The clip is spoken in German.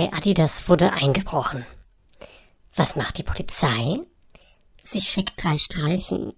Bei Adidas wurde eingebrochen. Was macht die Polizei? Sie schickt drei Streifen